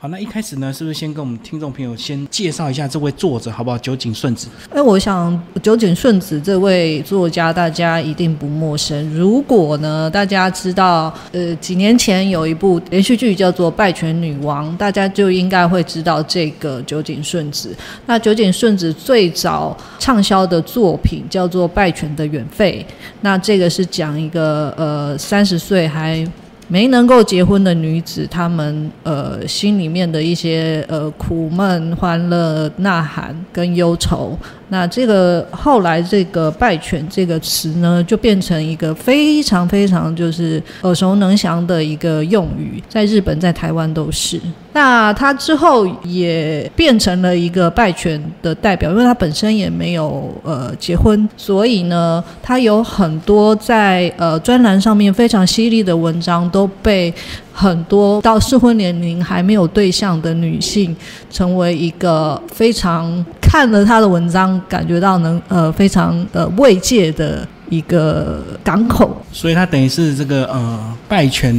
好，那一开始呢，是不是先跟我们听众朋友先介绍一下这位作者，好不好？酒井顺子。哎，我想酒井顺子这位作家，大家一定不陌生。如果呢，大家知道，呃，几年前有一部连续剧叫做《拜权女王》，大家就应该会知道这个酒井顺子。那酒井顺子最早畅销的作品叫做《拜权的远费》，那这个是讲一个呃三十岁还。没能够结婚的女子，她们呃心里面的一些呃苦闷、欢乐、呐喊跟忧愁。那这个后来这个“败犬”这个词呢，就变成一个非常非常就是耳熟能详的一个用语，在日本、在台湾都是。那他之后也变成了一个败犬的代表，因为他本身也没有呃结婚，所以呢，他有很多在呃专栏上面非常犀利的文章都被。很多到适婚年龄还没有对象的女性，成为一个非常看了他的文章，感觉到能呃非常呃慰藉的一个港口。所以他等于是这个呃拜权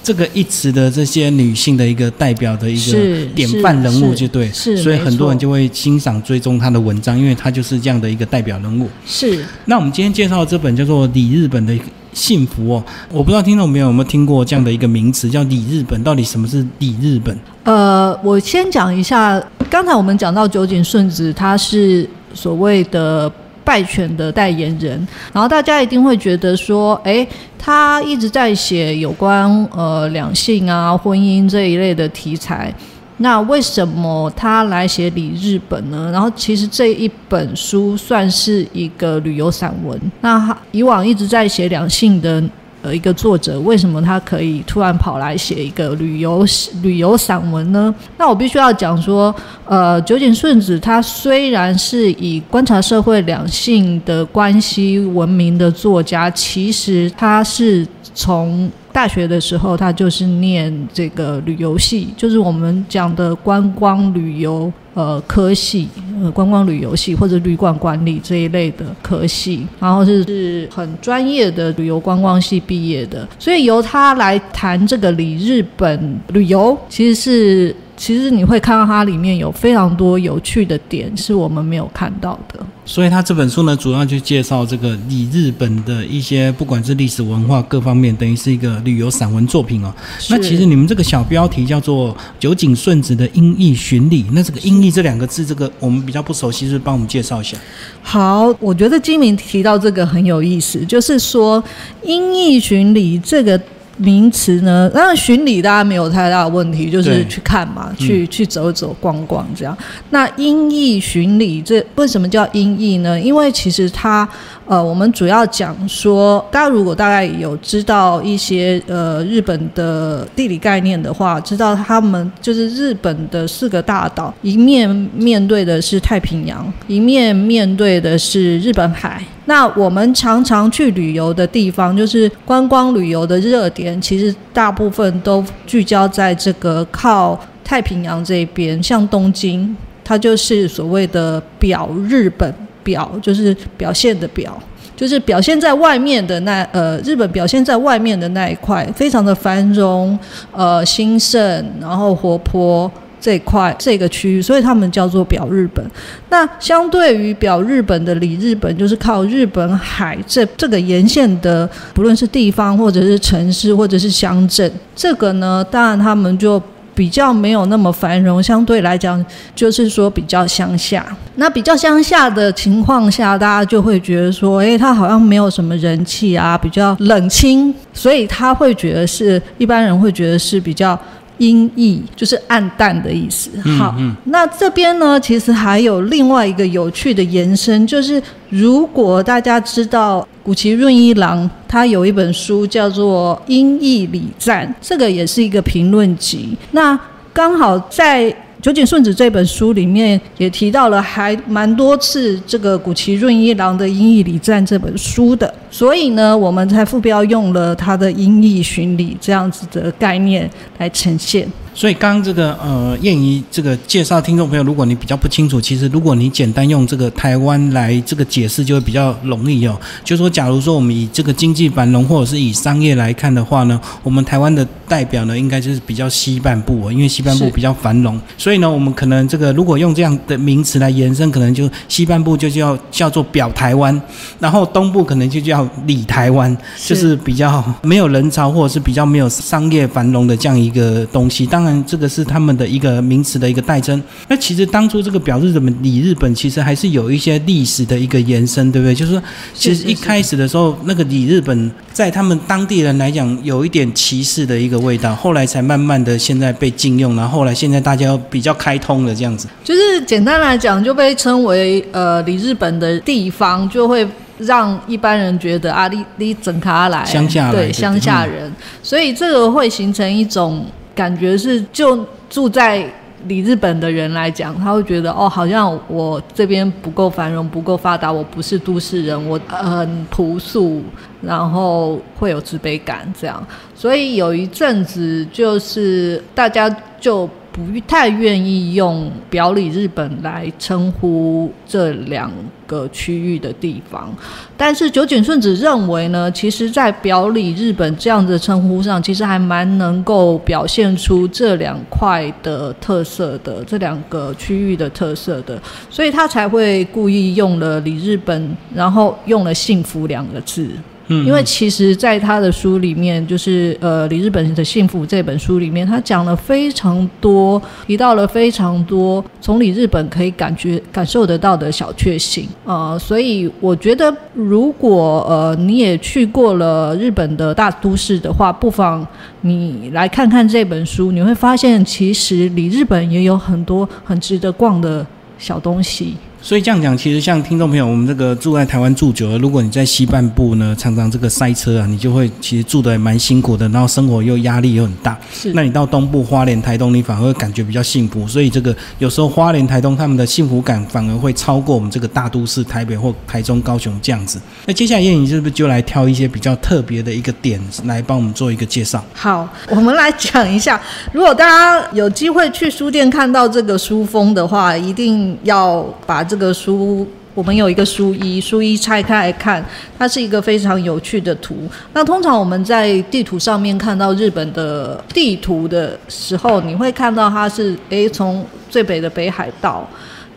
这个一词的这些女性的一个代表的一个典范人物，就对。是，所以很多人就会欣赏追踪她的文章，因为她就是这样的一个代表人物。是。那我们今天介绍这本叫做《李日本》的。幸福哦，我不知道听众朋友有没有听过这样的一个名词，叫“李日本”。到底什么是“李日本”？呃，我先讲一下，刚才我们讲到酒井顺子，他是所谓的败犬的代言人，然后大家一定会觉得说，哎，他一直在写有关呃两性啊、婚姻这一类的题材。那为什么他来写《李日本》呢？然后其实这一本书算是一个旅游散文。那以往一直在写两性的呃一个作者，为什么他可以突然跑来写一个旅游旅游散文呢？那我必须要讲说，呃，酒井顺子他虽然是以观察社会两性的关系闻名的作家，其实他是从大学的时候，他就是念这个旅游系，就是我们讲的观光旅游呃科系，呃观光旅游系或者旅馆管理这一类的科系，然后是是很专业的旅游观光系毕业的，所以由他来谈这个里日本旅游，其实是。其实你会看到它里面有非常多有趣的点，是我们没有看到的。所以他这本书呢，主要就介绍这个以日本的一些，不管是历史文化各方面，等于是一个旅游散文作品哦。那其实你们这个小标题叫做“酒井顺子的音译巡礼”，那这个“音译”这两个字，这个我们比较不熟悉，是帮我们介绍一下。好，我觉得金明提到这个很有意思，就是说“音译巡礼”这个。名词呢？当然巡礼大家没有太大的问题，就是去看嘛，去去走走逛逛这样。那音译巡礼这为什么叫音译呢？因为其实它呃，我们主要讲说，大家如果大概有知道一些呃日本的地理概念的话，知道他们就是日本的四个大岛，一面面对的是太平洋，一面面对的是日本海。那我们常常去旅游的地方，就是观光旅游的热点，其实大部分都聚焦在这个靠太平洋这边，像东京，它就是所谓的表日本表，就是表现的表，就是表现在外面的那呃，日本表现在外面的那一块，非常的繁荣，呃，兴盛，然后活泼。这块这个区域，所以他们叫做表日本。那相对于表日本的里日本，就是靠日本海这这个沿线的，不论是地方或者是城市或者是乡镇，这个呢，当然他们就。比较没有那么繁荣，相对来讲就是说比较乡下。那比较乡下的情况下，大家就会觉得说，诶，他好像没有什么人气啊，比较冷清，所以他会觉得是一般人会觉得是比较。音译就是暗淡的意思。好，那这边呢，其实还有另外一个有趣的延伸，就是如果大家知道古奇润一郎，他有一本书叫做《音译礼赞》，这个也是一个评论集。那刚好在九井顺子这本书里面也提到了，还蛮多次这个古奇润一郎的《音译礼赞》这本书的。所以呢，我们才副标用了它的音译巡礼这样子的概念来呈现。所以刚刚这个呃，燕怡这个介绍听众朋友，如果你比较不清楚，其实如果你简单用这个台湾来这个解释，就会比较容易哦。就说假如说我们以这个经济繁荣或者是以商业来看的话呢，我们台湾的代表呢，应该就是比较西半部哦，因为西半部比较繁荣，所以呢，我们可能这个如果用这样的名词来延伸，可能就西半部就叫叫做表台湾，然后东部可能就叫里台湾，就是比较没有人潮或者是比较没有商业繁荣的这样一个东西。当当然，这个是他们的一个名词的一个代称。那其实当初这个表日本、里日本，其实还是有一些历史的一个延伸，对不对？就是说，其实一开始的时候，那个里日本在他们当地人来讲，有一点歧视的一个味道，后来才慢慢的现在被禁用，然后后来现在大家比较开通了这样子。就是简单来讲，就被称为呃里日本的地方，就会让一般人觉得啊，你你整卡来乡下对乡下人，所以这个会形成一种。感觉是，就住在里日本的人来讲，他会觉得哦，好像我这边不够繁荣，不够发达，我不是都市人，我很朴素，然后会有自卑感，这样。所以有一阵子，就是大家就。不太愿意用表里日本来称呼这两个区域的地方，但是九井顺子认为呢，其实，在表里日本这样的称呼上，其实还蛮能够表现出这两块的特色的，这两个区域的特色的，所以他才会故意用了里日本，然后用了幸福两个字。因为其实，在他的书里面，就是呃，李日本的幸福这本书里面，他讲了非常多，提到了非常多从李日本可以感觉感受得到的小确幸呃，所以我觉得，如果呃你也去过了日本的大都市的话，不妨你来看看这本书，你会发现，其实李日本也有很多很值得逛的小东西。所以这样讲，其实像听众朋友，我们这个住在台湾住久了，如果你在西半部呢，常常这个塞车啊，你就会其实住的蛮辛苦的，然后生活又压力又很大。是，那你到东部花莲、台东，你反而会感觉比较幸福。所以这个有时候花莲、台东他们的幸福感反而会超过我们这个大都市台北或台中、高雄这样子。那接下来燕颖是不是就来挑一些比较特别的一个点来帮我们做一个介绍？好，我们来讲一下，如果大家有机会去书店看到这个书封的话，一定要把。这个书，我们有一个书衣，书衣拆开来看，它是一个非常有趣的图。那通常我们在地图上面看到日本的地图的时候，你会看到它是诶，从最北的北海道，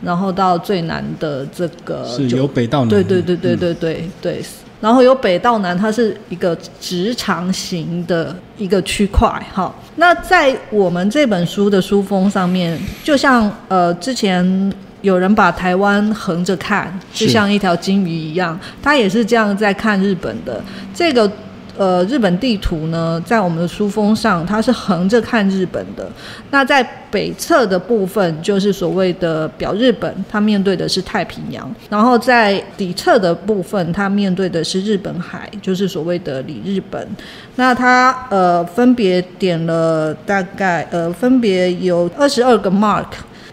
然后到最南的这个是由北到南，对对对对对对对，然后由北到南，它是一个直长型的一个区块。哈，那在我们这本书的书封上面，就像呃之前。有人把台湾横着看，就像一条金鱼一样，他也是这样在看日本的这个呃日本地图呢，在我们的书封上，它是横着看日本的。那在北侧的部分就是所谓的表日本，它面对的是太平洋；然后在底侧的部分，它面对的是日本海，就是所谓的里日本。那它呃分别点了大概呃分别有二十二个 mark。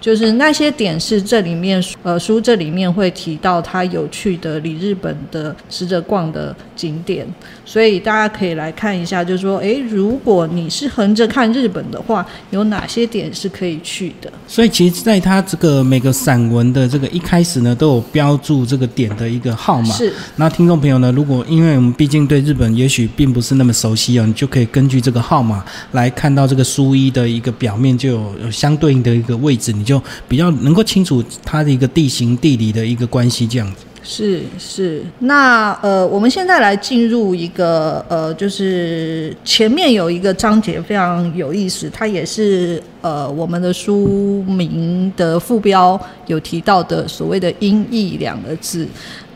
就是那些点是这里面呃书这里面会提到他有趣的里日本的值得逛的景点，所以大家可以来看一下，就是说，诶，如果你是横着看日本的话，有哪些点是可以去的？所以其实在它这个每个散文的这个一开始呢，都有标注这个点的一个号码。是。那听众朋友呢，如果因为我们毕竟对日本也许并不是那么熟悉哦，你就可以根据这个号码来看到这个书衣的一个表面就有有相对应的一个位置，你就。比较能够清楚它的一个地形地理的一个关系，这样子。是是，那呃，我们现在来进入一个呃，就是前面有一个章节非常有意思，它也是呃我们的书名的副标有提到的所谓的音译两个字。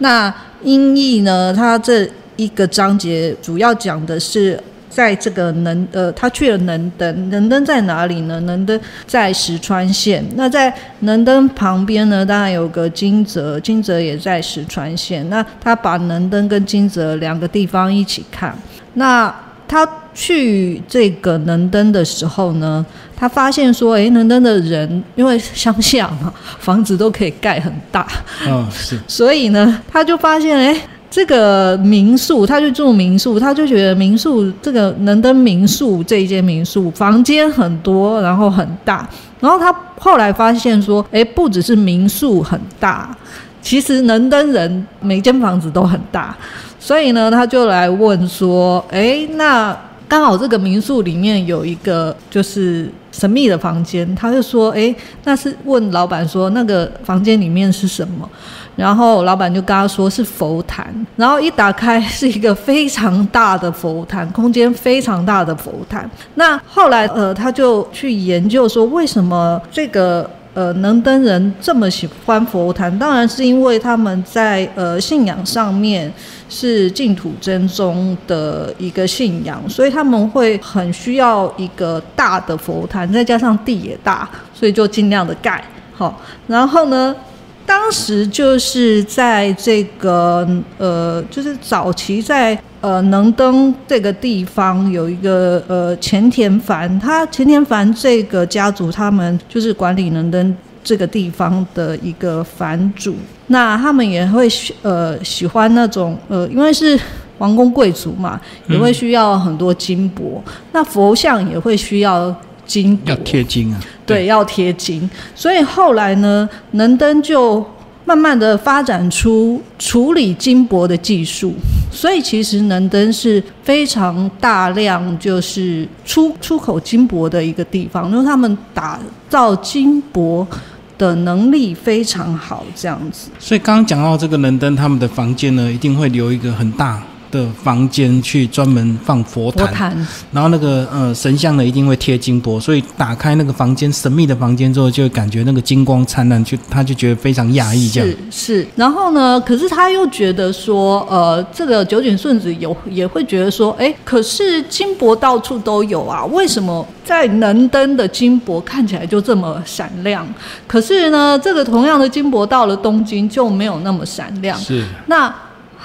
那音译呢，它这一个章节主要讲的是。在这个能呃，他去了能登，能登在哪里呢？能登在石川县。那在能登旁边呢，当然有个金泽，金泽也在石川县。那他把能登跟金泽两个地方一起看。那他去这个能登的时候呢，他发现说，哎，能登的人因为乡下嘛，房子都可以盖很大，嗯，是，所以呢，他就发现，哎。这个民宿，他去住民宿，他就觉得民宿这个能登民宿这一间民宿房间很多，然后很大。然后他后来发现说，哎，不只是民宿很大，其实能登人每间房子都很大。所以呢，他就来问说，哎，那刚好这个民宿里面有一个就是神秘的房间，他就说，哎，那是问老板说那个房间里面是什么？然后老板就跟他说是佛坛，然后一打开是一个非常大的佛坛，空间非常大的佛坛。那后来呃，他就去研究说为什么这个呃能登人这么喜欢佛坛？当然是因为他们在呃信仰上面是净土真宗的一个信仰，所以他们会很需要一个大的佛坛，再加上地也大，所以就尽量的盖好。然后呢？当时就是在这个呃，就是早期在呃能登这个地方有一个呃前田凡，他前田凡这个家族，他们就是管理能登这个地方的一个藩主。那他们也会呃喜欢那种呃，因为是王公贵族嘛，也会需要很多金箔。那佛像也会需要。金要贴金啊，对，要贴金。所以后来呢，能登就慢慢的发展出处理金箔的技术。所以其实能登是非常大量就是出出口金箔的一个地方，因为他们打造金箔的能力非常好，这样子。所以刚刚讲到这个能登，他们的房间呢，一定会留一个很大。的房间去专门放佛坛，然后那个呃神像呢一定会贴金箔，所以打开那个房间神秘的房间之后，就会感觉那个金光灿烂，就他就觉得非常压抑这样。是是，然后呢，可是他又觉得说，呃，这个九井顺子有也会觉得说，哎，可是金箔到处都有啊，为什么在能登的金箔看起来就这么闪亮？可是呢，这个同样的金箔到了东京就没有那么闪亮。是那。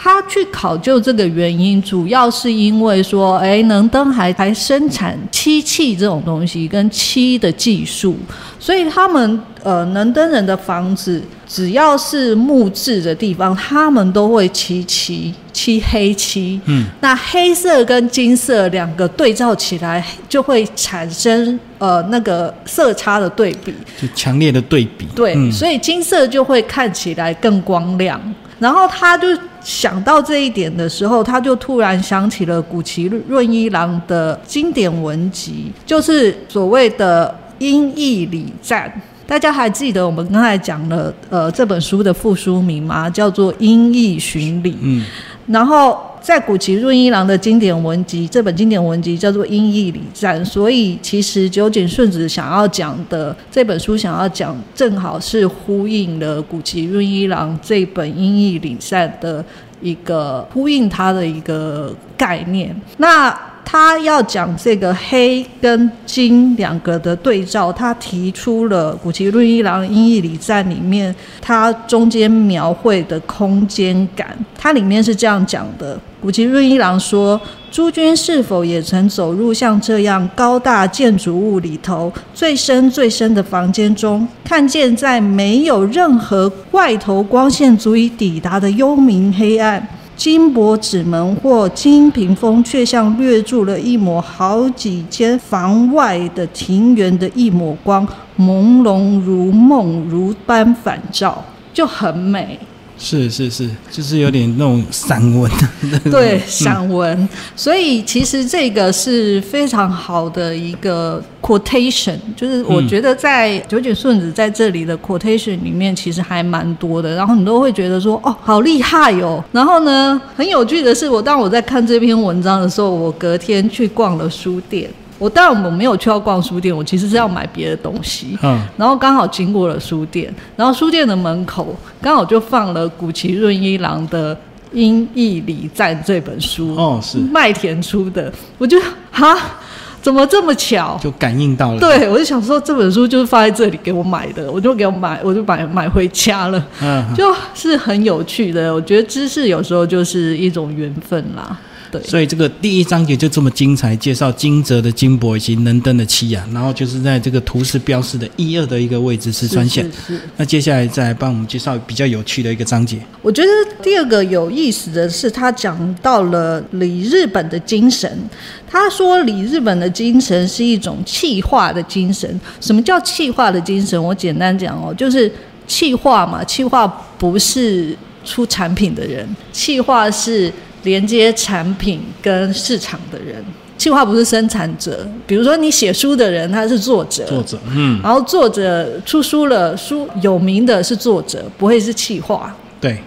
他去考究这个原因，主要是因为说，哎，能登还还生产漆器这种东西，跟漆的技术，所以他们呃，能登人的房子只要是木质的地方，他们都会漆漆漆黑漆。嗯，那黑色跟金色两个对照起来，就会产生呃那个色差的对比，就强烈的对比。对，所以金色就会看起来更光亮。然后他就想到这一点的时候，他就突然想起了古奇润一郎的经典文集，就是所谓的《音译礼赞》。大家还记得我们刚才讲了呃这本书的副书名吗？叫做《音译巡礼》。嗯，然后。在古籍润一郎的经典文集，这本经典文集叫做《音译礼赞》，所以其实酒井顺子想要讲的这本书，想要讲正好是呼应了古籍润一郎这本《音译礼赞》的一个呼应，他的一个概念。那他要讲这个黑跟金两个的对照，他提出了古奇润一郎音译里在里面，它中间描绘的空间感，它里面是这样讲的：古奇润一郎说，诸君是否也曾走入像这样高大建筑物里头最深最深的房间中，看见在没有任何外头光线足以抵达的幽冥黑暗？金箔纸门或金屏风，却像掠住了一抹好几间房外的庭园的一抹光，朦胧如梦，如般反照，就很美。是是是，就是有点那种散文，对散文。所以其实这个是非常好的一个 quotation，就是我觉得在九井顺子在这里的 quotation 里面其实还蛮多的。然后你都会觉得说，哦，好厉害哟。然后呢，很有趣的是，我当我在看这篇文章的时候，我隔天去逛了书店。我当然我没有去要逛书店，我其实是要买别的东西。嗯，然后刚好经过了书店，然后书店的门口刚好就放了古奇润一郎的《音译礼赞》这本书。哦，是麦田出的。我就哈，怎么这么巧？就感应到了。对，我就想说这本书就是放在这里给我买的，我就给我买，我就买买回家了。嗯，就是很有趣的。我觉得知识有时候就是一种缘分啦。对，所以这个第一章节就这么精彩，介绍金泽的金箔以及能登的七雅，然后就是在这个图示标示的一二的一个位置是川县。那接下来再来帮我们介绍比较有趣的一个章节。我觉得第二个有意思的是，他讲到了理日本的精神。他说理日本的精神是一种气化的精神。什么叫气化的精神？我简单讲哦，就是气化嘛，气化不是出产品的人，气化是。连接产品跟市场的人，企划不是生产者。比如说，你写书的人，他是作者，作者，嗯，然后作者出书了，书有名的是作者，不会是企划。对。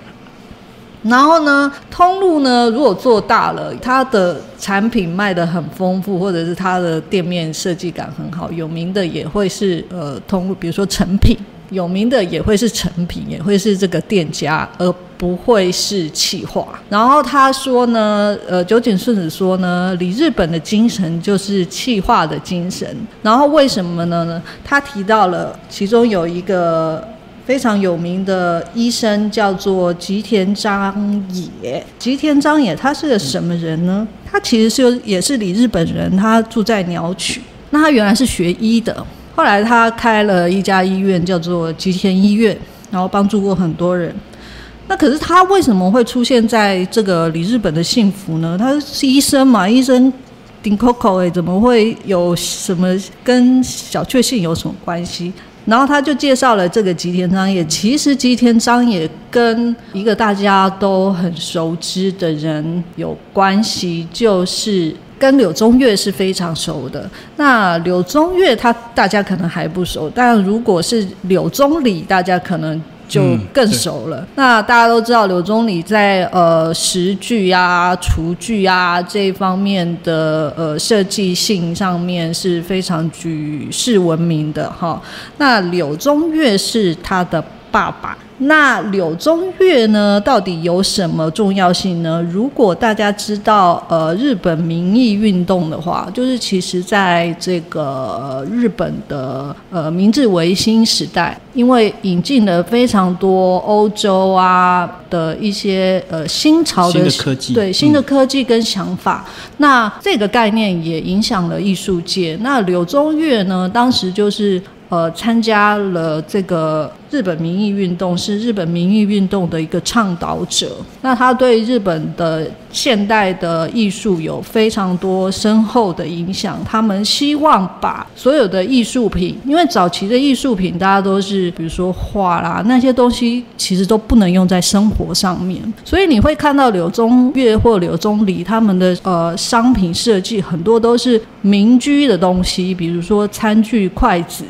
然后呢，通路呢，如果做大了，它的产品卖的很丰富，或者是它的店面设计感很好，有名的也会是呃通路，比如说成品。有名的也会是成品，也会是这个店家，而不会是企划。然后他说呢，呃，酒井顺子说呢，李日本的精神就是企划的精神。然后为什么呢？他提到了其中有一个非常有名的医生叫做吉田章也。吉田章也他是个什么人呢？他其实是也是李日本人，他住在鸟取。那他原来是学医的。后来他开了一家医院，叫做吉田医院，然后帮助过很多人。那可是他为什么会出现在这个里日本的幸福呢？他是医生嘛，医生顶 Coco 哎，怎么会有什么跟小确幸有什么关系？然后他就介绍了这个吉田章也。其实吉田章也跟一个大家都很熟知的人有关系，就是。跟柳宗悦是非常熟的。那柳宗悦他大家可能还不熟，但如果是柳宗理，大家可能就更熟了。那大家都知道，柳宗理在呃食具啊、厨具啊这一方面的呃设计性上面是非常举世闻名的哈。那柳宗悦是他的爸爸。那柳宗悦呢？到底有什么重要性呢？如果大家知道呃日本民意运动的话，就是其实在这个日本的呃明治维新时代，因为引进了非常多欧洲啊的一些呃新潮的科技，对新的科技跟想法，那这个概念也影响了艺术界。那柳宗悦呢，当时就是呃参加了这个。日本民意运动是日本民意运动的一个倡导者，那他对日本的现代的艺术有非常多深厚的影响。他们希望把所有的艺术品，因为早期的艺术品大家都是比如说画啦那些东西，其实都不能用在生活上面，所以你会看到柳宗悦或柳宗理他们的呃商品设计很多都是民居的东西，比如说餐具、筷子。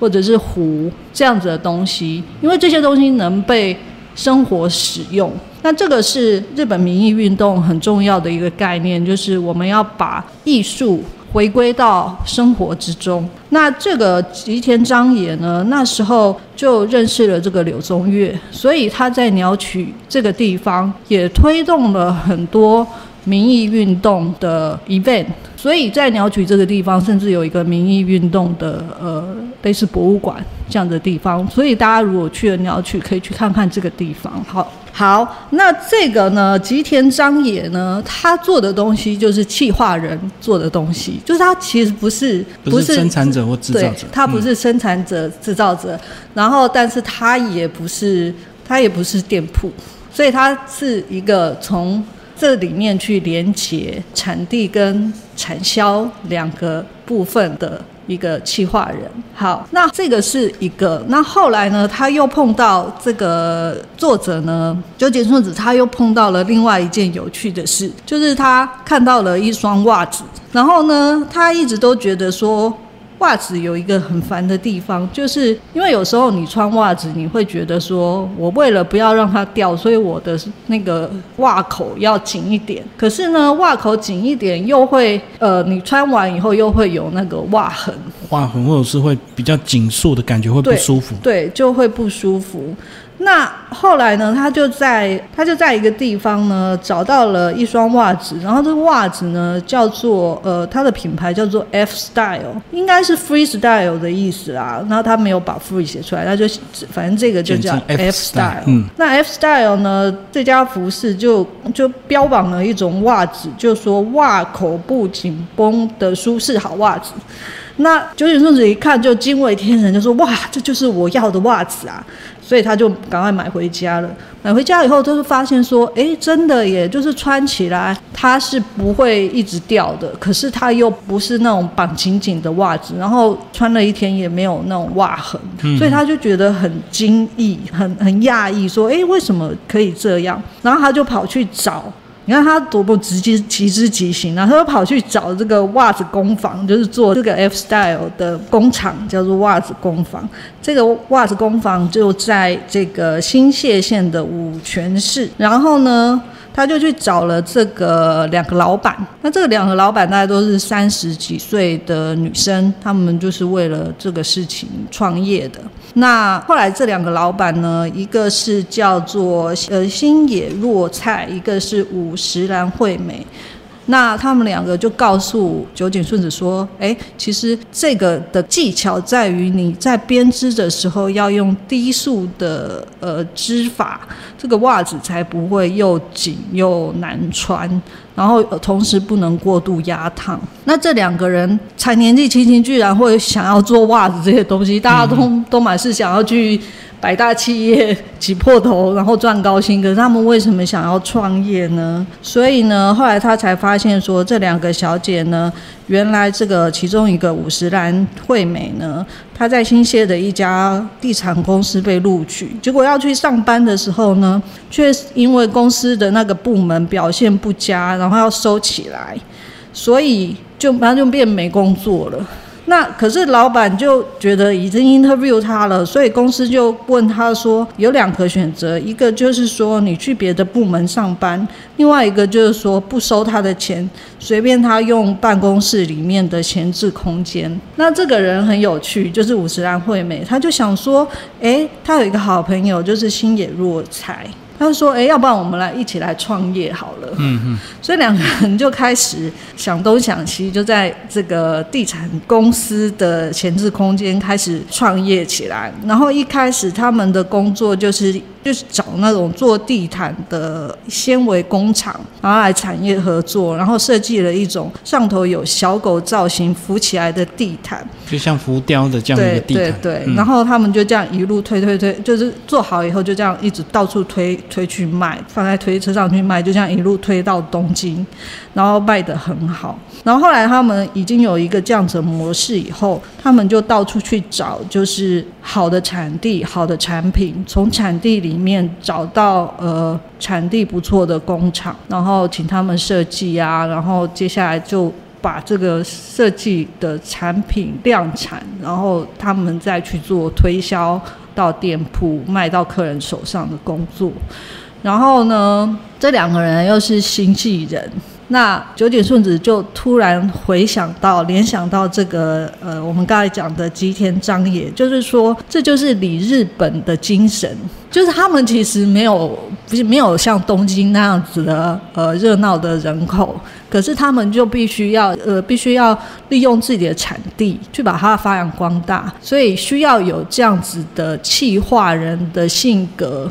或者是壶这样子的东西，因为这些东西能被生活使用。那这个是日本民意运动很重要的一个概念，就是我们要把艺术回归到生活之中。那这个吉田章也呢，那时候就认识了这个柳宗悦，所以他在鸟取这个地方也推动了很多。民意运动的 event，所以在鸟取这个地方，甚至有一个民意运动的呃类似博物馆这样的地方。所以大家如果去了鸟取，可以去看看这个地方。好，好，那这个呢，吉田章野呢，他做的东西就是气化人做的东西，就是他其实不是不是生产者或制造者，他不是生产者制造者，然后但是他也不是他也不是店铺，所以他是一个从。这里面去连接产地跟产销两个部分的一个企划人。好，那这个是一个。那后来呢，他又碰到这个作者呢，九井顺子，他又碰到了另外一件有趣的事，就是他看到了一双袜子，然后呢，他一直都觉得说。袜子有一个很烦的地方，就是因为有时候你穿袜子，你会觉得说，我为了不要让它掉，所以我的那个袜口要紧一点。可是呢，袜口紧一点又会，呃，你穿完以后又会有那个袜痕。划痕，或者是会比较紧束的感觉，会不舒服。对，就会不舒服。那后来呢？他就在他就在一个地方呢找到了一双袜子，然后这个袜子呢叫做呃，它的品牌叫做 F Style，应该是 Free Style 的意思啦。然后他没有把 Free 写出来，他就反正这个就叫 F Style。嗯，那 F Style 呢这家服饰就就标榜了一种袜子，就说袜口不紧绷的舒适好袜子。那九井顺子一看就惊为天人，就说哇，这就是我要的袜子啊！所以他就赶快买回家了。买回家以后，他就发现说，哎，真的耶，就是穿起来它是不会一直掉的，可是它又不是那种绑紧紧的袜子，然后穿了一天也没有那种袜痕，所以他就觉得很惊异，很很讶异，说，哎，为什么可以这样？然后他就跑去找。你看他多么直接、极之极行啊！他就跑去找这个袜子工坊，就是做这个 F style 的工厂，叫做袜子工坊。这个袜子工坊就在这个新泻县的五泉市。然后呢？他就去找了这个两个老板，那这两个老板大概都是三十几岁的女生，他们就是为了这个事情创业的。那后来这两个老板呢，一个是叫做呃新野若菜，一个是五十岚惠美。那他们两个就告诉酒井顺子说：“哎，其实这个的技巧在于你在编织的时候要用低速的呃织法，这个袜子才不会又紧又难穿，然后同时不能过度压烫。那这两个人才年纪轻轻，居然会想要做袜子这些东西，大家都都满是想要去。”百大企业挤破头，然后赚高薪，可是他们为什么想要创业呢？所以呢，后来他才发现说，这两个小姐呢，原来这个其中一个五十岚惠美呢，她在新泻的一家地产公司被录取，结果要去上班的时候呢，却因为公司的那个部门表现不佳，然后要收起来，所以就马上就变没工作了。那可是老板就觉得已经 interview 他了，所以公司就问他说有两个选择，一个就是说你去别的部门上班，另外一个就是说不收他的钱，随便他用办公室里面的闲置空间。那这个人很有趣，就是五十岚惠美，他就想说，哎，他有一个好朋友就是星野若才。他就说：“哎，要不然我们来一起来创业好了。”嗯嗯，所以两个人就开始想东想西，就在这个地产公司的前置空间开始创业起来。然后一开始他们的工作就是。就是找那种做地毯的纤维工厂，然后来产业合作，然后设计了一种上头有小狗造型浮起来的地毯，就像浮雕的这样一个地毯。对对对，然后他们就这样一路推推推，就是做好以后就这样一直到处推推去卖，放在推车上去卖，就这样一路推到东京，然后卖得很好。然后后来他们已经有一个这样子的模式以后，他们就到处去找，就是好的产地、好的产品，从产地里里面找到呃产地不错的工厂，然后请他们设计啊，然后接下来就把这个设计的产品量产，然后他们再去做推销到店铺、卖到客人手上的工作。然后呢，这两个人又是新纪人。那九井顺子就突然回想到、联想到这个呃，我们刚才讲的吉田张也，就是说，这就是里日本的精神，就是他们其实没有不是没有像东京那样子的呃热闹的人口，可是他们就必须要呃必须要利用自己的产地去把它发扬光大，所以需要有这样子的气化人的性格，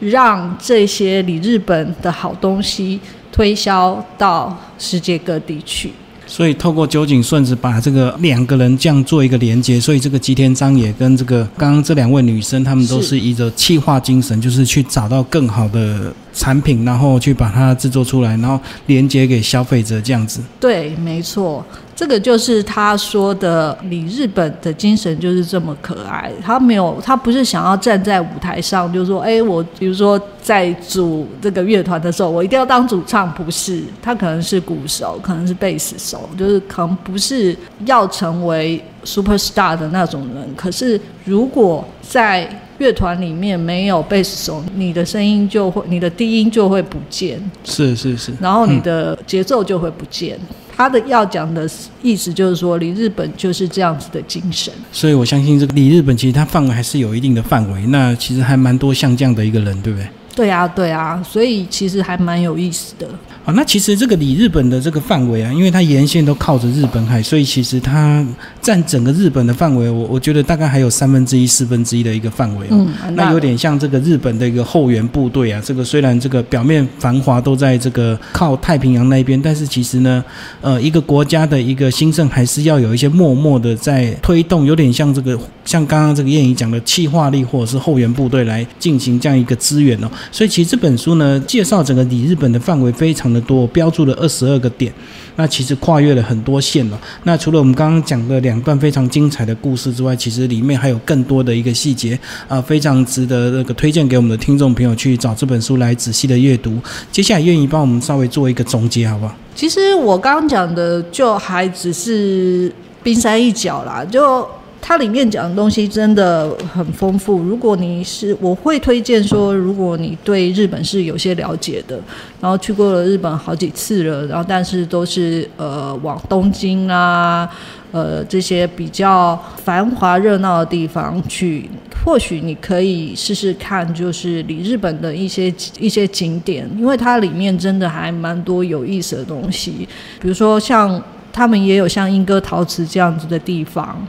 让这些你日本的好东西。推销到世界各地去，所以透过酒井顺子把这个两个人这样做一个连接，所以这个吉田章也跟这个刚刚这两位女生，她们都是依着气化精神，就是去找到更好的产品，然后去把它制作出来，然后连接给消费者这样子。对，没错。这个就是他说的，你日本的精神就是这么可爱。他没有，他不是想要站在舞台上，就是说，哎，我比如说在组这个乐团的时候，我一定要当主唱，不是。他可能是鼓手，可能是贝斯手，就是可能不是要成为 super star 的那种人。可是如果在乐团里面没有贝斯手，你的声音就会，你的低音就会不见。是是是。然后你的节奏就会不见。他的要讲的意思就是说，离日本就是这样子的精神。所以我相信这个离日本其实它范围还是有一定的范围。那其实还蛮多像这样的一个人，对不对？对啊，对啊，所以其实还蛮有意思的。好，那其实这个离日本的这个范围啊，因为它沿线都靠着日本海，所以其实它占整个日本的范围，我我觉得大概还有三分之一、四分之一的一个范围哦。嗯，那有点像这个日本的一个后援部队啊。这个虽然这个表面繁华都在这个靠太平洋那边，但是其实呢，呃，一个国家的一个兴盛还是要有一些默默的在推动，有点像这个像刚刚这个谚语讲的气化力或者是后援部队来进行这样一个支援哦。所以其实这本书呢，介绍整个离日本的范围非常的。多标注了二十二个点，那其实跨越了很多线了。那除了我们刚刚讲的两段非常精彩的故事之外，其实里面还有更多的一个细节啊，非常值得那个推荐给我们的听众朋友去找这本书来仔细的阅读。接下来愿意帮我们稍微做一个总结，好不好？其实我刚刚讲的就还只是冰山一角啦，就。它里面讲的东西真的很丰富。如果你是，我会推荐说，如果你对日本是有些了解的，然后去过了日本好几次了，然后但是都是呃往东京啊，呃这些比较繁华热闹的地方去，或许你可以试试看，就是离日本的一些一些景点，因为它里面真的还蛮多有意思的东西，比如说像他们也有像英歌陶瓷这样子的地方。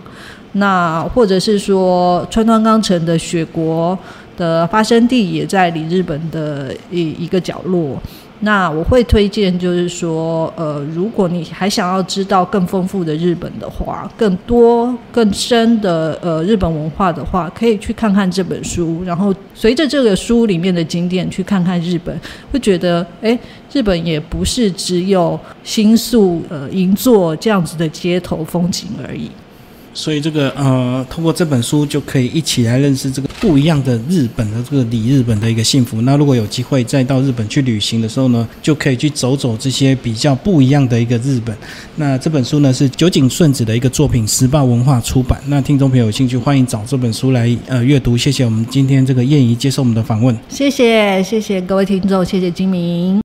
那或者是说，川端康成的雪国的发生地也在离日本的一一个角落。那我会推荐，就是说，呃，如果你还想要知道更丰富的日本的话，更多更深的呃日本文化的话，可以去看看这本书。然后随着这个书里面的景点去看看日本，会觉得，哎，日本也不是只有新宿呃银座这样子的街头风景而已。所以这个呃，通过这本书就可以一起来认识这个不一样的日本的这个里日本的一个幸福。那如果有机会再到日本去旅行的时候呢，就可以去走走这些比较不一样的一个日本。那这本书呢是酒井顺子的一个作品，时报文化出版。那听众朋友有兴趣，欢迎找这本书来呃阅读。谢谢我们今天这个燕怡接受我们的访问。谢谢谢谢各位听众，谢谢金明。